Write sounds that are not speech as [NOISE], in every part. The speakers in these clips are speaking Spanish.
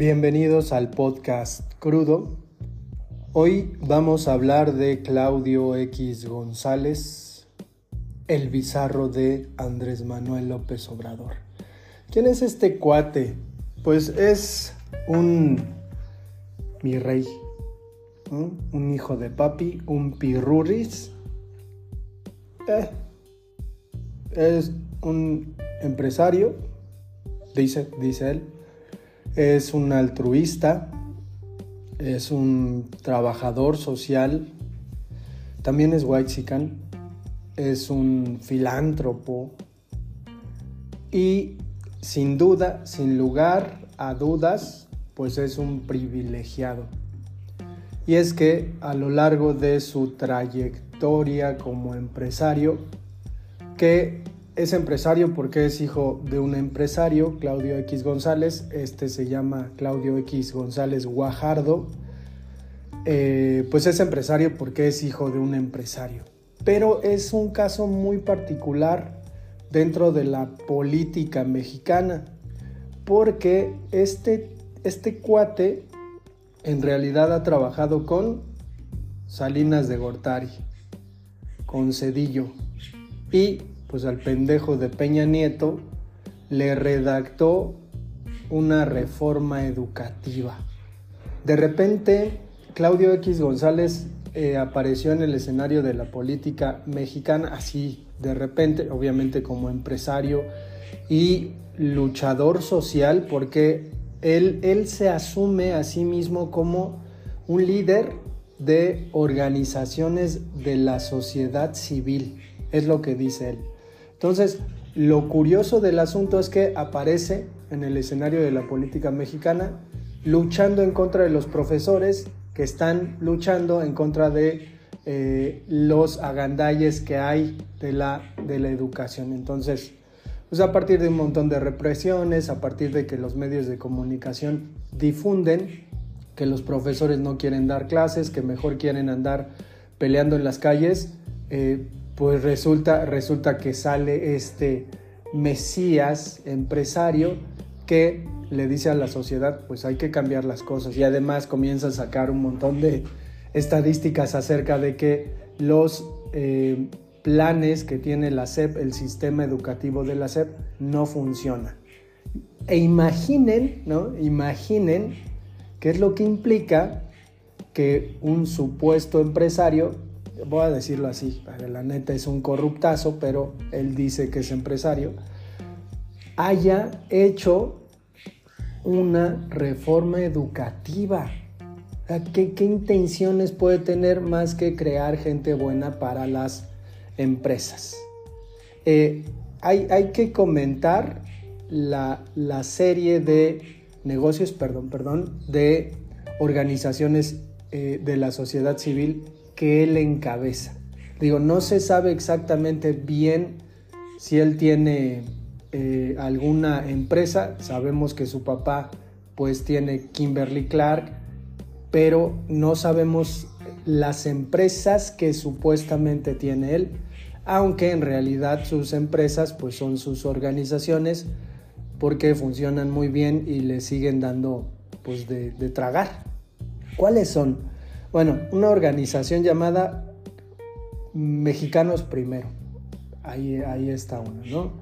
Bienvenidos al podcast Crudo. Hoy vamos a hablar de Claudio X González, el bizarro de Andrés Manuel López Obrador. ¿Quién es este cuate? Pues es un mi rey, un hijo de papi, un pirurris. Eh, es un empresario, dice, dice él. Es un altruista, es un trabajador social, también es white es un filántropo y sin duda, sin lugar a dudas, pues es un privilegiado. Y es que a lo largo de su trayectoria como empresario, que es empresario porque es hijo de un empresario, Claudio X González, este se llama Claudio X González Guajardo, eh, pues es empresario porque es hijo de un empresario. Pero es un caso muy particular dentro de la política mexicana, porque este, este cuate en realidad ha trabajado con Salinas de Gortari, con Cedillo, y pues al pendejo de Peña Nieto le redactó una reforma educativa. De repente, Claudio X González eh, apareció en el escenario de la política mexicana, así de repente, obviamente como empresario y luchador social, porque él, él se asume a sí mismo como un líder de organizaciones de la sociedad civil, es lo que dice él. Entonces, lo curioso del asunto es que aparece en el escenario de la política mexicana luchando en contra de los profesores que están luchando en contra de eh, los agandalles que hay de la, de la educación. Entonces, pues a partir de un montón de represiones, a partir de que los medios de comunicación difunden que los profesores no quieren dar clases, que mejor quieren andar peleando en las calles, eh, pues resulta, resulta que sale este Mesías empresario que le dice a la sociedad, pues hay que cambiar las cosas y además comienza a sacar un montón de estadísticas acerca de que los eh, planes que tiene la SEP, el sistema educativo de la SEP, no funciona. E imaginen, ¿no? Imaginen qué es lo que implica que un supuesto empresario voy a decirlo así, la neta es un corruptazo, pero él dice que es empresario, haya hecho una reforma educativa. ¿Qué, intenciones puede tener más que crear gente buena para las empresas? Eh, hay, hay, que comentar la, la serie de negocios, perdón, perdón, de organizaciones eh, de la sociedad civil que él encabeza. Digo, no se sabe exactamente bien si él tiene eh, alguna empresa. Sabemos que su papá pues tiene Kimberly Clark, pero no sabemos las empresas que supuestamente tiene él, aunque en realidad sus empresas pues son sus organizaciones porque funcionan muy bien y le siguen dando pues de, de tragar. ¿Cuáles son? Bueno, una organización llamada Mexicanos Primero. Ahí, ahí está una, ¿no?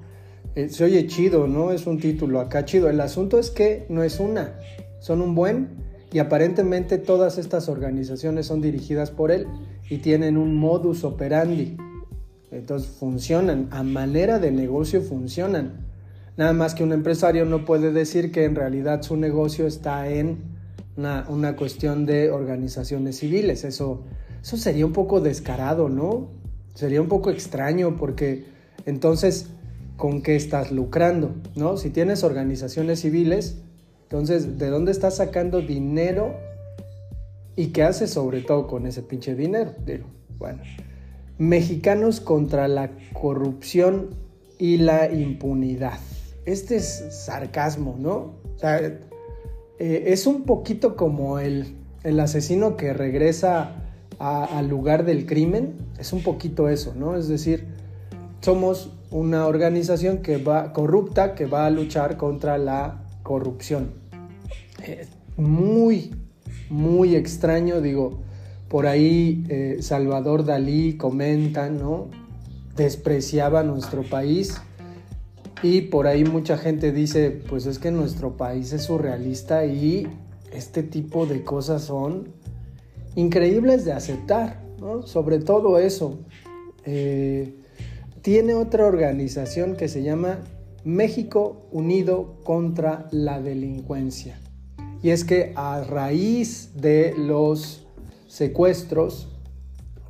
Eh, se oye chido, ¿no? Es un título acá chido. El asunto es que no es una, son un buen y aparentemente todas estas organizaciones son dirigidas por él y tienen un modus operandi. Entonces funcionan, a manera de negocio funcionan. Nada más que un empresario no puede decir que en realidad su negocio está en una, cuestión de organizaciones civiles. Eso, eso sería un poco descarado, ¿no? Sería un poco extraño porque entonces, ¿con qué estás lucrando? ¿No? Si tienes organizaciones civiles, entonces, ¿de dónde estás sacando dinero? ¿Y qué haces sobre todo con ese pinche dinero? Bueno. Mexicanos contra la corrupción y la impunidad. Este es sarcasmo, ¿no? O sea, eh, es un poquito como el, asesino que regresa al lugar del crimen, es un poquito eso, ¿no? Es decir, somos una organización que va corrupta, que va a luchar contra la corrupción. eh, muy, muy extraño, digo, por ahí eh, Salvador Dalí comenta, ¿no? Despreciaba nuestro país y por ahí mucha gente dice, pues es que nuestro país es surrealista y este tipo de cosas son increíbles de aceptar, ¿no? Sobre todo eso. Eh, tiene otra organización que se llama México Unido contra la Delincuencia. Y es que a raíz de los secuestros,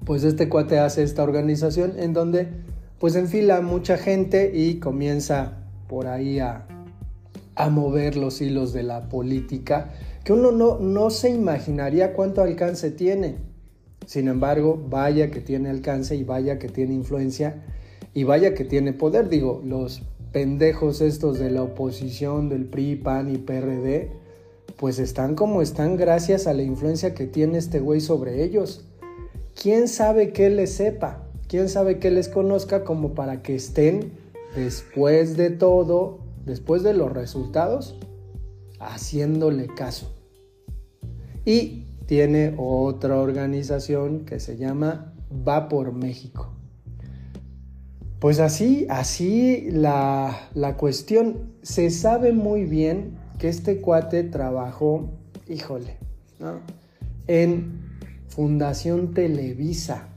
pues este cuate hace esta organización en donde pues enfila mucha gente y comienza por ahí a, a mover los hilos de la política que uno no, no se imaginaría cuánto alcance tiene. Sin embargo, vaya que tiene alcance y vaya que tiene influencia y vaya que tiene poder. Digo, los pendejos estos de la oposición, del PRI, PAN y PRD, pues están como están gracias a la influencia que tiene este güey sobre ellos. ¿Quién sabe qué les sepa? ¿Quién sabe qué les conozca como para que estén después de todo, después de los resultados, haciéndole caso? Y tiene otra organización que se llama Va por México. Pues así, así la, la cuestión. Se sabe muy bien que este cuate trabajó, híjole, en Fundación Televisa.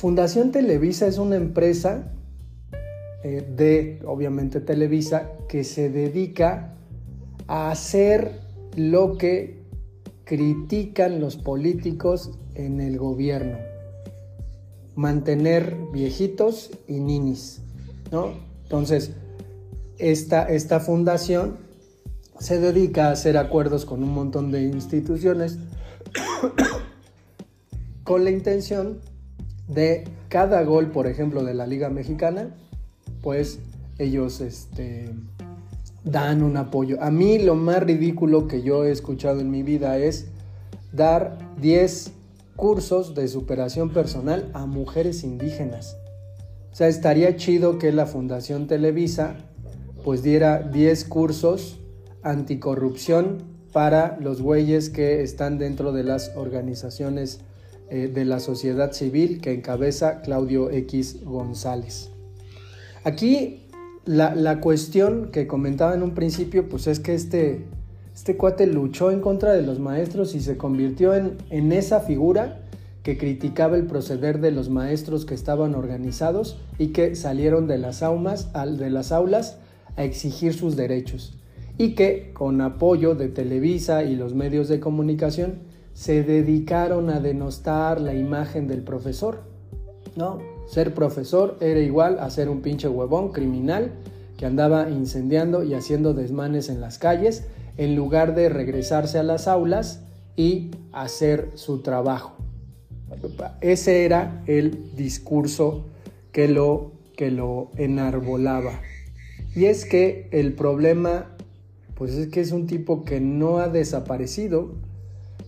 Fundación Televisa es una empresa eh, de, obviamente, Televisa que se dedica a hacer lo que critican los políticos en el gobierno. Mantener viejitos y ninis, ¿no? Entonces, esta, esta fundación se dedica a hacer acuerdos con un montón de instituciones [COUGHS] con la intención de cada gol, por ejemplo, de la Liga Mexicana, pues ellos este, dan un apoyo. A mí lo más ridículo que yo he escuchado en mi vida es dar 10 cursos de superación personal a mujeres indígenas. O sea, estaría chido que la Fundación Televisa pues diera 10 cursos anticorrupción para los güeyes que están dentro de las organizaciones eh, de la sociedad civil que encabeza Claudio X González. Aquí la, cuestión que comentaba en un principio, pues es que este, este cuate luchó en contra de los maestros y se convirtió en, en esa figura que criticaba el proceder de los maestros que estaban organizados y que salieron de las, aulas, de las aulas a exigir sus derechos y que con apoyo de Televisa y los medios de comunicación se dedicaron a denostar la imagen del profesor. ¿No? Ser profesor era igual a ser un pinche huevón criminal que andaba incendiando y haciendo desmanes en las calles en lugar de regresarse a las aulas y hacer su trabajo. Ese era el discurso que lo, que lo enarbolaba. Y es que el problema pues es que es un tipo que no ha desaparecido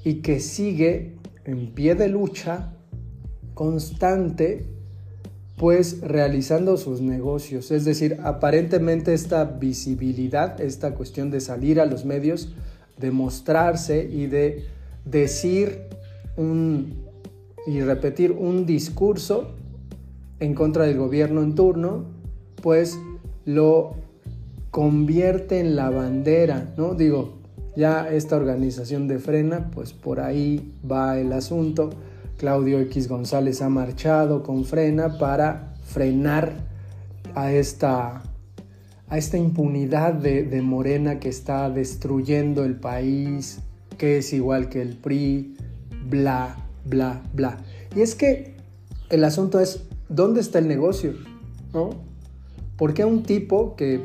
y que sigue en pie de lucha constante, pues realizando sus negocios. Es decir, aparentemente esta visibilidad, esta cuestión de salir a los medios, de mostrarse y de decir un, y repetir un discurso en contra del gobierno en turno, pues lo convierte en la bandera, ¿no? Digo, ya esta organización de frena, pues por ahí va el asunto. Claudio X González ha marchado con frena para frenar a esta, a esta impunidad de, de Morena que está destruyendo el país, que es igual que el PRI, bla, bla, bla. Y es que el asunto es, ¿dónde está el negocio? ¿No? ¿Por qué un tipo que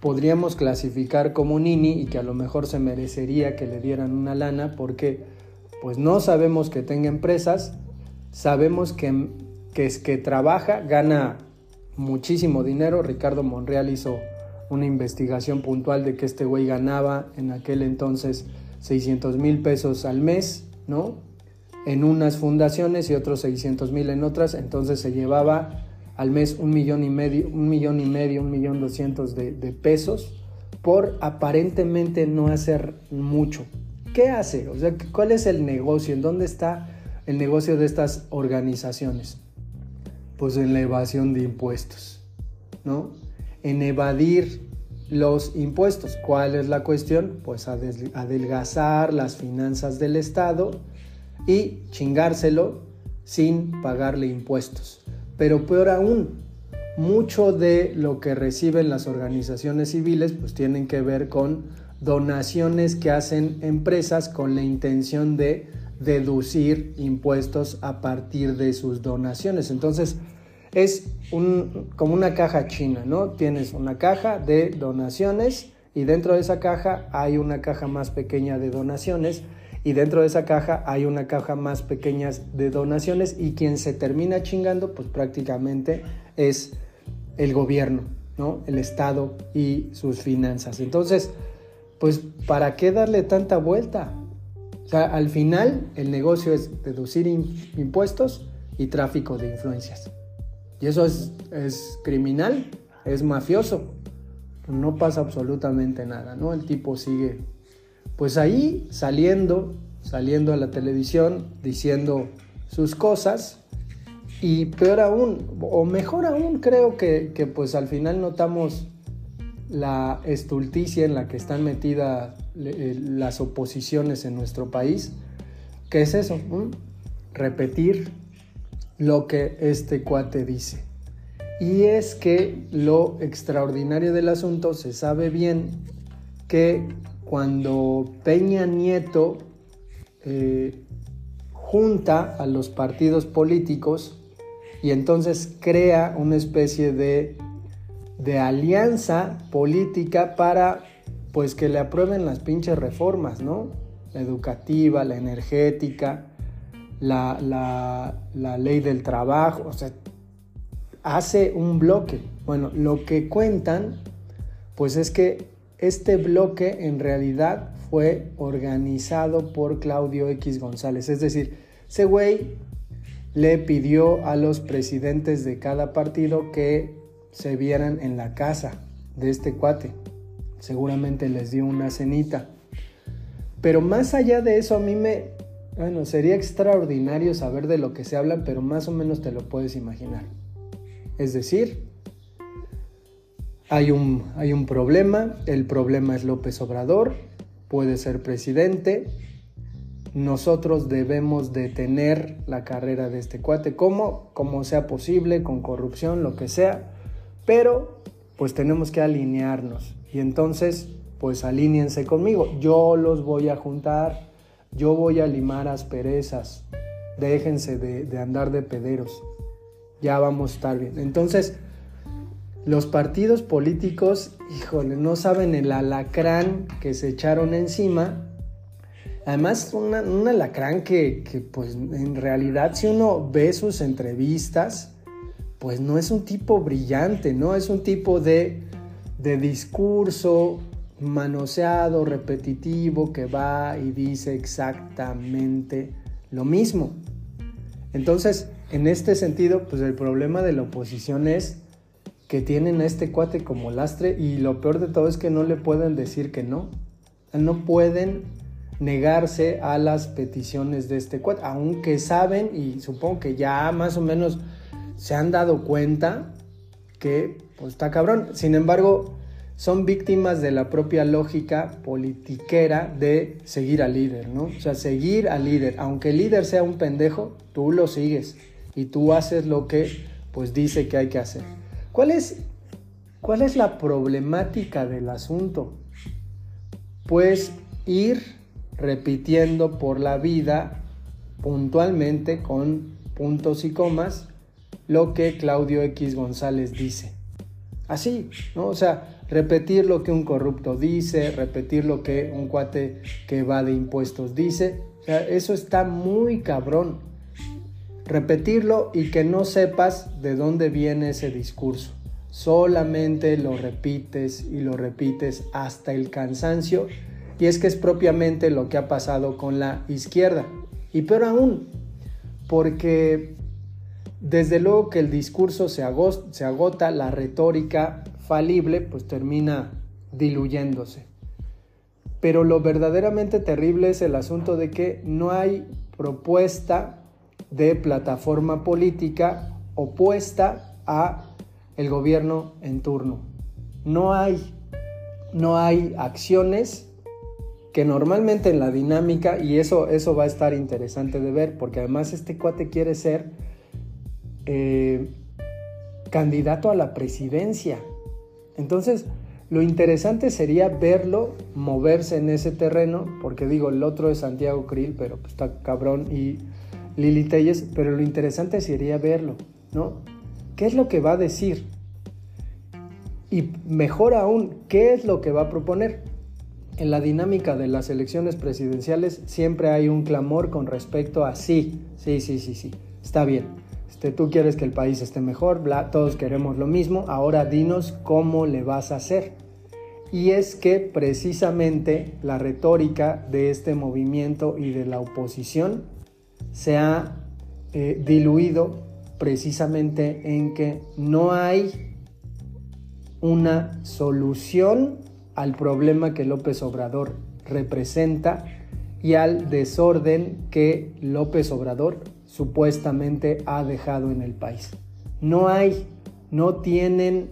podríamos clasificar como nini y que a lo mejor se merecería que le dieran una lana porque pues no sabemos que tenga empresas, sabemos que, es que trabaja, gana muchísimo dinero. Ricardo Monreal hizo una investigación puntual de que este güey ganaba en aquel entonces 600 mil pesos al mes, ¿no? En unas fundaciones y otros 600 mil en otras, entonces se llevaba al mes un millón y medio, un millón y medio, un millón doscientos de, pesos por aparentemente no hacer mucho. ¿Qué hace? O sea, ¿cuál es el negocio? ¿En dónde está el negocio de estas organizaciones? Pues en la evasión de impuestos, ¿no? En evadir los impuestos. ¿Cuál es la cuestión? Pues adelgazar las finanzas del Estado y chingárselo sin pagarle impuestos. Pero peor aún, mucho de lo que reciben las organizaciones civiles pues tienen que ver con donaciones que hacen empresas con la intención de deducir impuestos a partir de sus donaciones. Entonces, es como una caja china, ¿no? Tienes una caja de donaciones y dentro de esa caja hay una caja más pequeña de donaciones y dentro de esa caja hay una caja más pequeña de donaciones y quien se termina chingando pues prácticamente es el gobierno, ¿no? El Estado y sus finanzas. Entonces, pues ¿para qué darle tanta vuelta? O sea, al final el negocio es deducir impuestos y tráfico de influencias. Y eso es, criminal, es mafioso. No pasa absolutamente nada, ¿no? El tipo sigue, pues ahí saliendo, saliendo a la televisión, diciendo sus cosas. Y peor aún, o mejor aún, creo que, pues al final notamos la estulticia en la que están metidas eh, las oposiciones en nuestro país. ¿Qué es eso? Repetir lo que este cuate dice. Y es que lo extraordinario del asunto se sabe bien que cuando Peña Nieto eh, junta a los partidos políticos y entonces crea una especie de, de alianza política para pues que le aprueben las pinches reformas, ¿no? La educativa, la energética, la, ley del trabajo, o sea, hace un bloque. Bueno, lo que cuentan, pues es que este bloque en realidad fue organizado por Claudio X González. Es decir, ese güey le pidió a los presidentes de cada partido que se vieran en la casa de este cuate. Seguramente les dio una cenita. Pero más allá de eso, a mí me, bueno, sería extraordinario saber de lo que se hablan, pero más o menos te lo puedes imaginar. Es decir, hay un, hay un problema, el problema es López Obrador, puede ser presidente, nosotros debemos detener la carrera de este cuate, como, como sea posible, con corrupción, lo que sea, pero pues tenemos que alinearnos. Y entonces, pues alíñense conmigo, yo los voy a juntar. Yo voy a limar asperezas, déjense de, andar de pederos, ya vamos a estar bien. Entonces, los partidos políticos, híjole, no saben el alacrán que se echaron encima. Además, un alacrán que, que, pues, en realidad, si uno ve sus entrevistas, pues no es un tipo brillante, ¿no? Es un tipo de, de discurso, manoseado, repetitivo, que va y dice exactamente lo mismo. Entonces, en este sentido, pues el problema de la oposición es que tienen a este cuate como lastre y lo peor de todo es que no le pueden decir que no. No pueden negarse a las peticiones de este cuate, aunque saben y supongo que ya más o menos se han dado cuenta que pues está cabrón. Sin embargo, son víctimas de la propia lógica politiquera de seguir al líder, ¿no? O sea, seguir al líder. Aunque el líder sea un pendejo, tú lo sigues y tú haces lo que pues dice que hay que hacer. ¿Cuál es, cuál es la problemática del asunto? Pues ir repitiendo por la vida puntualmente con puntos y comas lo que Claudio X González dice. Así, ¿no? O sea, repetir lo que un corrupto dice, repetir lo que un cuate que va de impuestos dice. O sea, eso está muy cabrón. Repetirlo y que no sepas de dónde viene ese discurso. Solamente lo repites y lo repites hasta el cansancio. Y es que es propiamente lo que ha pasado con la izquierda. Y peor aún, porque desde luego que el discurso se, agota, la retórica falible, pues termina diluyéndose. Pero lo verdaderamente terrible es el asunto de que no hay propuesta de plataforma política opuesta a el gobierno en turno. No hay, no hay acciones que normalmente en la dinámica, y eso, eso va a estar interesante de ver, porque además este cuate quiere ser eh, candidato a la presidencia. Entonces, lo interesante sería verlo moverse en ese terreno, porque digo, el otro es Santiago Krill, pero pues, está cabrón, y Lili Telles, pero lo interesante sería verlo, ¿no? ¿Qué es lo que va a decir? Y mejor aún, ¿qué es lo que va a proponer? En la dinámica de las elecciones presidenciales siempre hay un clamor con respecto a sí, sí, sí, sí, sí, está bien. Este, tú quieres que el país esté mejor, bla, todos queremos lo mismo, ahora dinos cómo le vas a hacer. Y es que precisamente la retórica de este movimiento y de la oposición se ha eh, diluido precisamente en que no hay una solución al problema que López Obrador representa y al desorden que López Obrador supuestamente ha dejado en el país. No hay, no tienen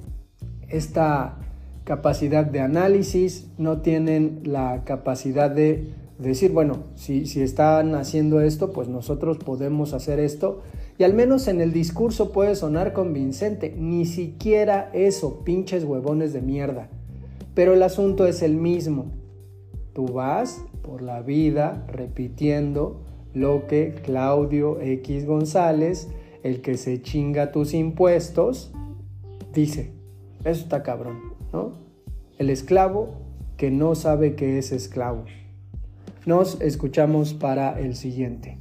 esta capacidad de análisis, no tienen la capacidad de decir, bueno, si, si están haciendo esto, pues nosotros podemos hacer esto. Y al menos en el discurso puede sonar convincente. Ni siquiera eso, pinches huevones de mierda. Pero el asunto es el mismo. Tú vas por la vida repitiendo lo que Claudio X González, el que se chinga tus impuestos, dice. Eso está cabrón, ¿no? El esclavo que no sabe que es esclavo. Nos escuchamos para el siguiente.